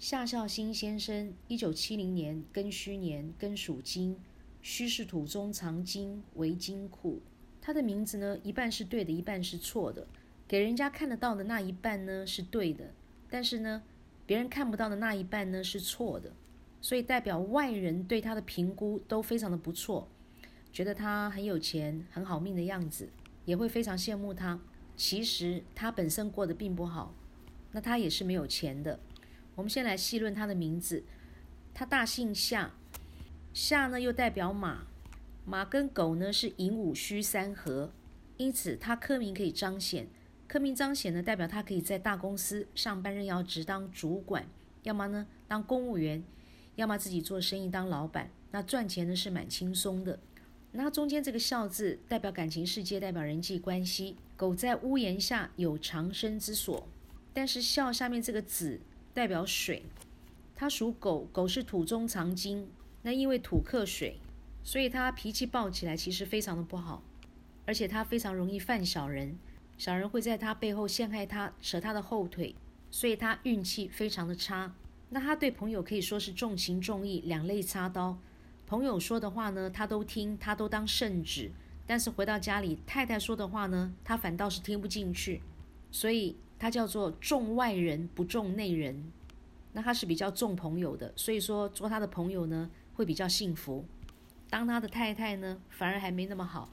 夏孝兴先生，一九七零年庚戌年庚属金，戌是土中藏金为金库。他的名字呢，一半是对的，一半是错的。给人家看得到的那一半呢是对的，但是呢，别人看不到的那一半呢是错的。所以代表外人对他的评估都非常的不错，觉得他很有钱、很好命的样子，也会非常羡慕他。其实他本身过得并不好，那他也是没有钱的。我们先来细论他的名字，他大姓夏，夏呢又代表马，马跟狗呢是寅午戌三合，因此他科名可以彰显，科名彰显呢代表他可以在大公司上班任要职当主管，要么呢当公务员，要么自己做生意当老板，那赚钱呢是蛮轻松的。那中间这个孝字代表感情世界，代表人际关系，狗在屋檐下有藏身之所，但是孝下面这个子。代表水，它属狗，狗是土中藏金。那因为土克水，所以它脾气暴起来其实非常的不好，而且它非常容易犯小人，小人会在他背后陷害他，扯他的后腿，所以他运气非常的差。那他对朋友可以说是重情重义，两肋插刀。朋友说的话呢，他都听，他都当圣旨。但是回到家里，太太说的话呢，他反倒是听不进去，所以。他叫做重外人不重内人，那他是比较重朋友的，所以说做他的朋友呢会比较幸福，当他的太太呢反而还没那么好。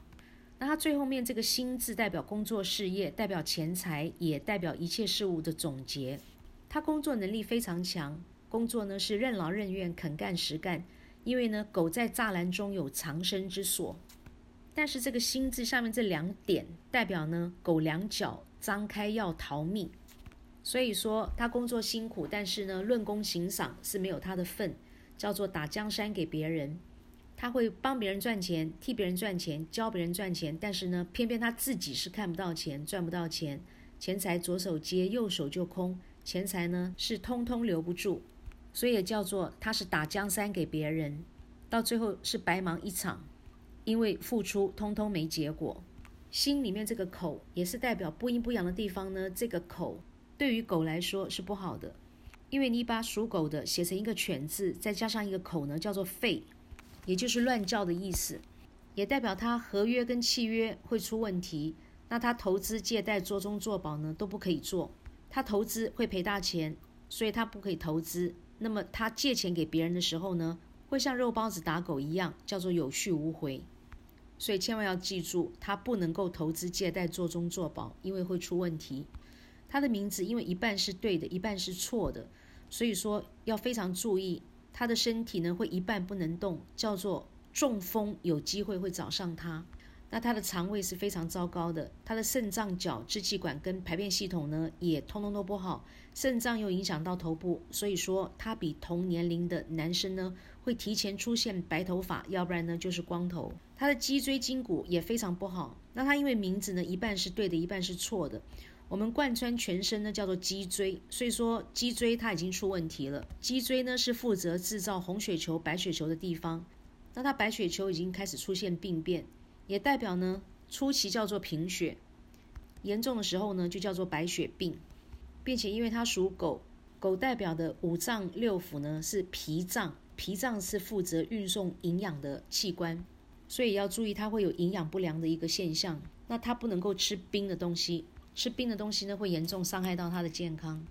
那他最后面这个心字代表工作事业，代表钱财，也代表一切事物的总结。他工作能力非常强，工作呢是任劳任怨、肯干实干。因为呢狗在栅栏中有藏身之所，但是这个心字上面这两点代表呢狗两脚。张开要逃命，所以说他工作辛苦，但是呢，论功行赏是没有他的份，叫做打江山给别人。他会帮别人赚钱，替别人赚钱，教别人赚钱，但是呢，偏偏他自己是看不到钱，赚不到钱，钱财左手接右手就空，钱财呢是通通留不住，所以也叫做他是打江山给别人，到最后是白忙一场，因为付出通通没结果。心里面这个口也是代表不阴不阳的地方呢。这个口对于狗来说是不好的，因为你把属狗的写成一个犬字，再加上一个口呢，叫做吠，也就是乱叫的意思，也代表他合约跟契约会出问题。那他投资借贷做中做保呢都不可以做，他投资会赔大钱，所以他不可以投资。那么他借钱给别人的时候呢，会像肉包子打狗一样，叫做有去无回。所以千万要记住，他不能够投资借贷做中做保，因为会出问题。他的名字因为一半是对的，一半是错的，所以说要非常注意。他的身体呢会一半不能动，叫做中风，有机会会找上他。那他的肠胃是非常糟糕的，他的肾脏、脚、支气管跟排便系统呢也通通都不好，肾脏又影响到头部，所以说他比同年龄的男生呢会提前出现白头发，要不然呢就是光头。他的脊椎筋骨也非常不好，那他因为名字呢一半是对的，一半是错的，我们贯穿全身呢叫做脊椎，所以说脊椎它已经出问题了。脊椎呢是负责制造红血球、白血球的地方，那他白血球已经开始出现病变。也代表呢，初期叫做贫血，严重的时候呢就叫做白血病，并且因为它属狗，狗代表的五脏六腑呢是脾脏，脾脏是负责运送营养的器官，所以要注意它会有营养不良的一个现象。那它不能够吃冰的东西，吃冰的东西呢会严重伤害到它的健康。